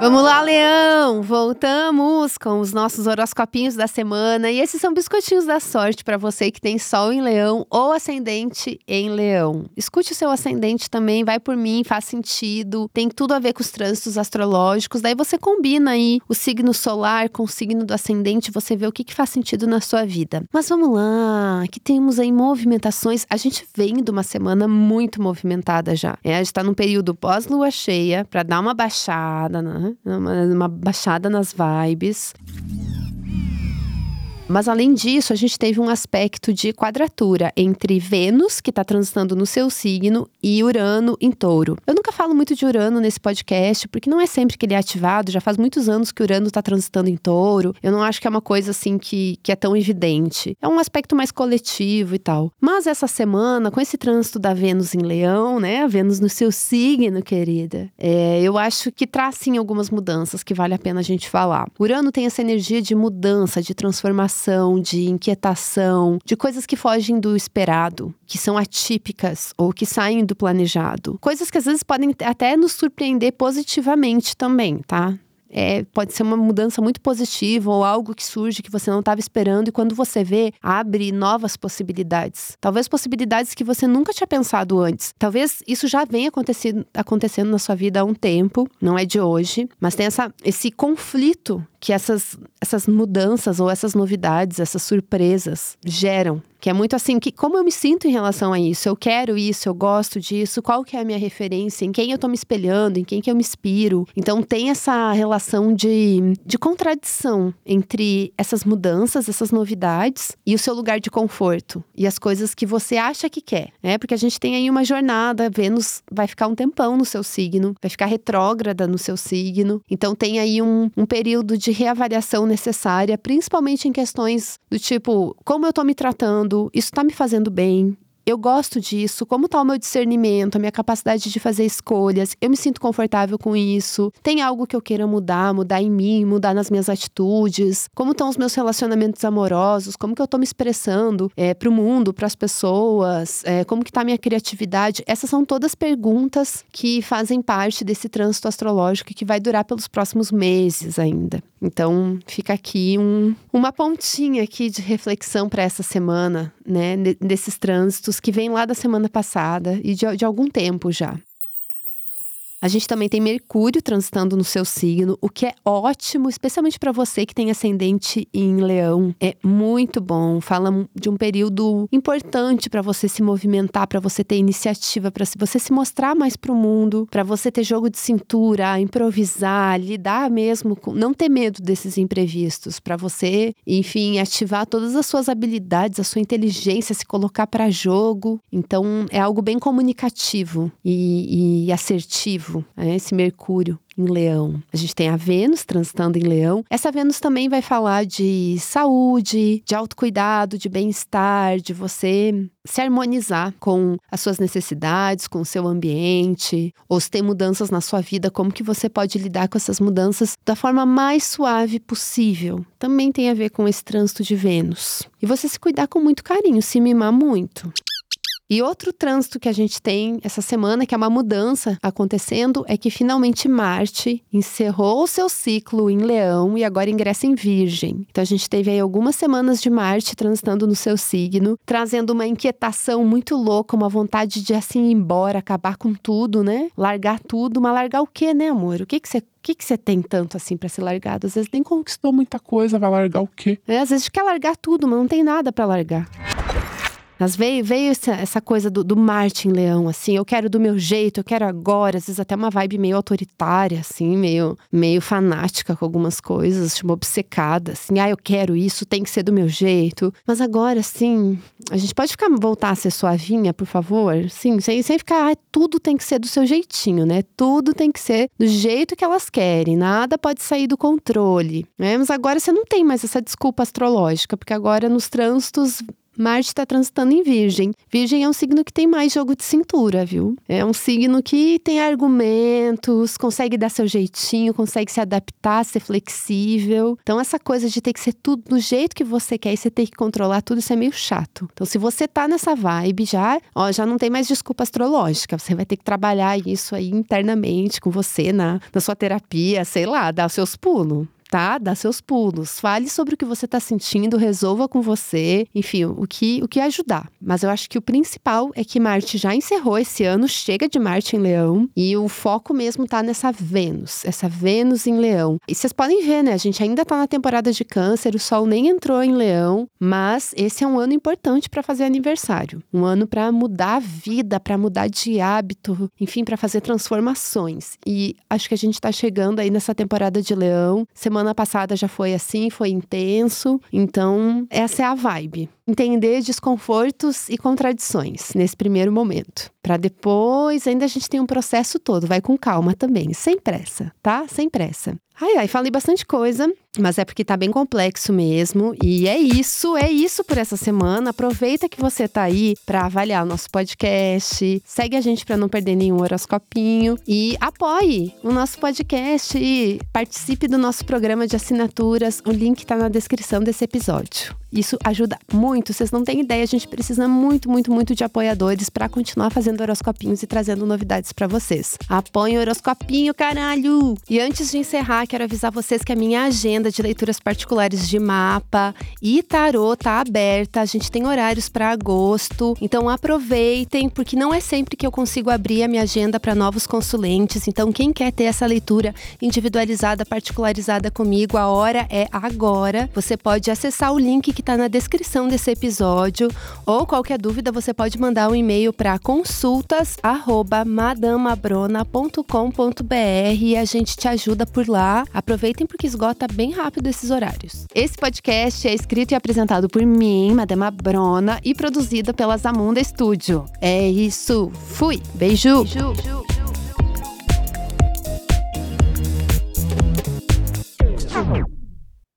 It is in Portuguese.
Vamos lá, Leão! Voltamos com os nossos horoscopinhos da semana. E esses são biscoitinhos da sorte para você que tem Sol em Leão ou Ascendente em Leão. Escute o seu ascendente também, vai por mim, faz sentido. Tem tudo a ver com os trânsitos astrológicos. Daí você combina aí o signo solar com o signo do ascendente, você vê o que, que faz sentido na sua vida. Mas vamos lá, que temos aí movimentações. A gente vem de uma semana muito movimentada já. É, a gente está num período pós-lua cheia para dar uma baixada, né? Uma, uma baixada nas vibes. Mas além disso, a gente teve um aspecto de quadratura entre Vênus, que está transitando no seu signo, e Urano em touro. Eu nunca falo muito de Urano nesse podcast, porque não é sempre que ele é ativado, já faz muitos anos que Urano está transitando em touro. Eu não acho que é uma coisa assim que, que é tão evidente. É um aspecto mais coletivo e tal. Mas essa semana, com esse trânsito da Vênus em Leão, né? A Vênus no seu signo, querida, é, eu acho que traz sim algumas mudanças que vale a pena a gente falar. Urano tem essa energia de mudança, de transformação de inquietação, de coisas que fogem do esperado, que são atípicas ou que saem do planejado. Coisas que às vezes podem até nos surpreender positivamente também, tá? É, pode ser uma mudança muito positiva ou algo que surge que você não estava esperando e quando você vê, abre novas possibilidades. Talvez possibilidades que você nunca tinha pensado antes. Talvez isso já venha acontecendo, acontecendo na sua vida há um tempo, não é de hoje, mas tem essa, esse conflito que essas, essas mudanças ou essas novidades, essas surpresas geram. Que é muito assim, que como eu me sinto em relação a isso? Eu quero isso, eu gosto disso, qual que é a minha referência, em quem eu tô me espelhando, em quem que eu me inspiro. Então tem essa relação de, de contradição entre essas mudanças, essas novidades e o seu lugar de conforto e as coisas que você acha que quer, né? Porque a gente tem aí uma jornada, Vênus vai ficar um tempão no seu signo, vai ficar retrógrada no seu signo. Então tem aí um, um período de de reavaliação necessária, principalmente em questões do tipo: como eu tô me tratando, isso tá me fazendo bem, eu gosto disso, como está o meu discernimento, a minha capacidade de fazer escolhas, eu me sinto confortável com isso, tem algo que eu queira mudar, mudar em mim, mudar nas minhas atitudes, como estão os meus relacionamentos amorosos, como que eu estou me expressando é, para o mundo, para as pessoas, é, como que está a minha criatividade, essas são todas perguntas que fazem parte desse trânsito astrológico que vai durar pelos próximos meses ainda. Então, fica aqui um, uma pontinha aqui de reflexão para essa semana, né, desses trânsitos que vem lá da semana passada e de, de algum tempo já. A gente também tem Mercúrio transitando no seu signo, o que é ótimo, especialmente para você que tem ascendente em Leão. É muito bom. Fala de um período importante para você se movimentar, para você ter iniciativa, para você se mostrar mais para o mundo, para você ter jogo de cintura, improvisar, lidar mesmo com não ter medo desses imprevistos, para você, enfim, ativar todas as suas habilidades, a sua inteligência, se colocar para jogo. Então, é algo bem comunicativo e, e assertivo né? esse Mercúrio em Leão. A gente tem a Vênus transitando em Leão. Essa Vênus também vai falar de saúde, de autocuidado, de bem-estar, de você se harmonizar com as suas necessidades, com o seu ambiente, ou se tem mudanças na sua vida, como que você pode lidar com essas mudanças da forma mais suave possível. Também tem a ver com esse trânsito de Vênus. E você se cuidar com muito carinho, se mimar muito. E outro trânsito que a gente tem essa semana, que é uma mudança acontecendo, é que finalmente Marte encerrou o seu ciclo em Leão e agora ingressa em Virgem. Então a gente teve aí algumas semanas de Marte transitando no seu signo, trazendo uma inquietação muito louca, uma vontade de assim ir embora, acabar com tudo, né? Largar tudo, mas largar o quê, né, amor? O que que você o que, que você tem tanto assim para ser largado? Às vezes nem conquistou muita coisa, vai largar o quê? É, às vezes quer largar tudo, mas não tem nada para largar. Mas veio, veio essa, essa coisa do, do Martin Leão, assim, eu quero do meu jeito, eu quero agora, às vezes até uma vibe meio autoritária, assim, meio, meio fanática com algumas coisas, tipo, obcecada, assim, ah, eu quero isso, tem que ser do meu jeito. Mas agora, assim, a gente pode ficar, voltar a ser suavinha, por favor? Sim, sem, sem ficar, ah, tudo tem que ser do seu jeitinho, né? Tudo tem que ser do jeito que elas querem, nada pode sair do controle, né? Mas agora você não tem mais essa desculpa astrológica, porque agora nos trânsitos Marte está transitando em Virgem. Virgem é um signo que tem mais jogo de cintura, viu? É um signo que tem argumentos, consegue dar seu jeitinho, consegue se adaptar, ser flexível. Então, essa coisa de ter que ser tudo do jeito que você quer e você ter que controlar tudo, isso é meio chato. Então, se você tá nessa vibe já, ó, já não tem mais desculpa astrológica. Você vai ter que trabalhar isso aí internamente com você na, na sua terapia, sei lá, dar os seus pulos tá? Dá seus pulos. Fale sobre o que você está sentindo, resolva com você, enfim, o que, o que ajudar. Mas eu acho que o principal é que Marte já encerrou esse ano, chega de Marte em Leão, e o foco mesmo tá nessa Vênus, essa Vênus em Leão. E vocês podem ver, né? A gente ainda tá na temporada de Câncer, o Sol nem entrou em Leão, mas esse é um ano importante para fazer aniversário. Um ano para mudar a vida, para mudar de hábito, enfim, para fazer transformações. E acho que a gente tá chegando aí nessa temporada de Leão. Semana semana passada já foi assim, foi intenso. Então, essa é a vibe. Entender desconfortos e contradições nesse primeiro momento. Para depois, ainda a gente tem um processo todo, vai com calma também, sem pressa, tá? Sem pressa. Ai, ai, falei bastante coisa, mas é porque tá bem complexo mesmo. E é isso, é isso por essa semana. Aproveita que você tá aí para avaliar o nosso podcast, segue a gente para não perder nenhum horoscopinho e apoie o nosso podcast e participe do nosso programa de assinaturas. O link tá na descrição desse episódio. Isso ajuda muito, vocês não têm ideia, a gente precisa muito, muito, muito de apoiadores para continuar fazendo horoscopinhos e trazendo novidades para vocês. Apoiem o horoscopinho, caralho! E antes de encerrar, quero avisar vocês que a minha agenda de leituras particulares de mapa e tarô tá aberta. A gente tem horários para agosto, então aproveitem, porque não é sempre que eu consigo abrir a minha agenda para novos consulentes. Então, quem quer ter essa leitura individualizada, particularizada comigo, a hora é agora. Você pode acessar o link que que está na descrição desse episódio. Ou qualquer dúvida, você pode mandar um e-mail para consultas@madamabrona.com.br e a gente te ajuda por lá. Aproveitem porque esgota bem rápido esses horários. Esse podcast é escrito e apresentado por mim, Madama Brona, e produzido pela Zamunda Studio. É isso. Fui. Beijo. Beijo. Beijo.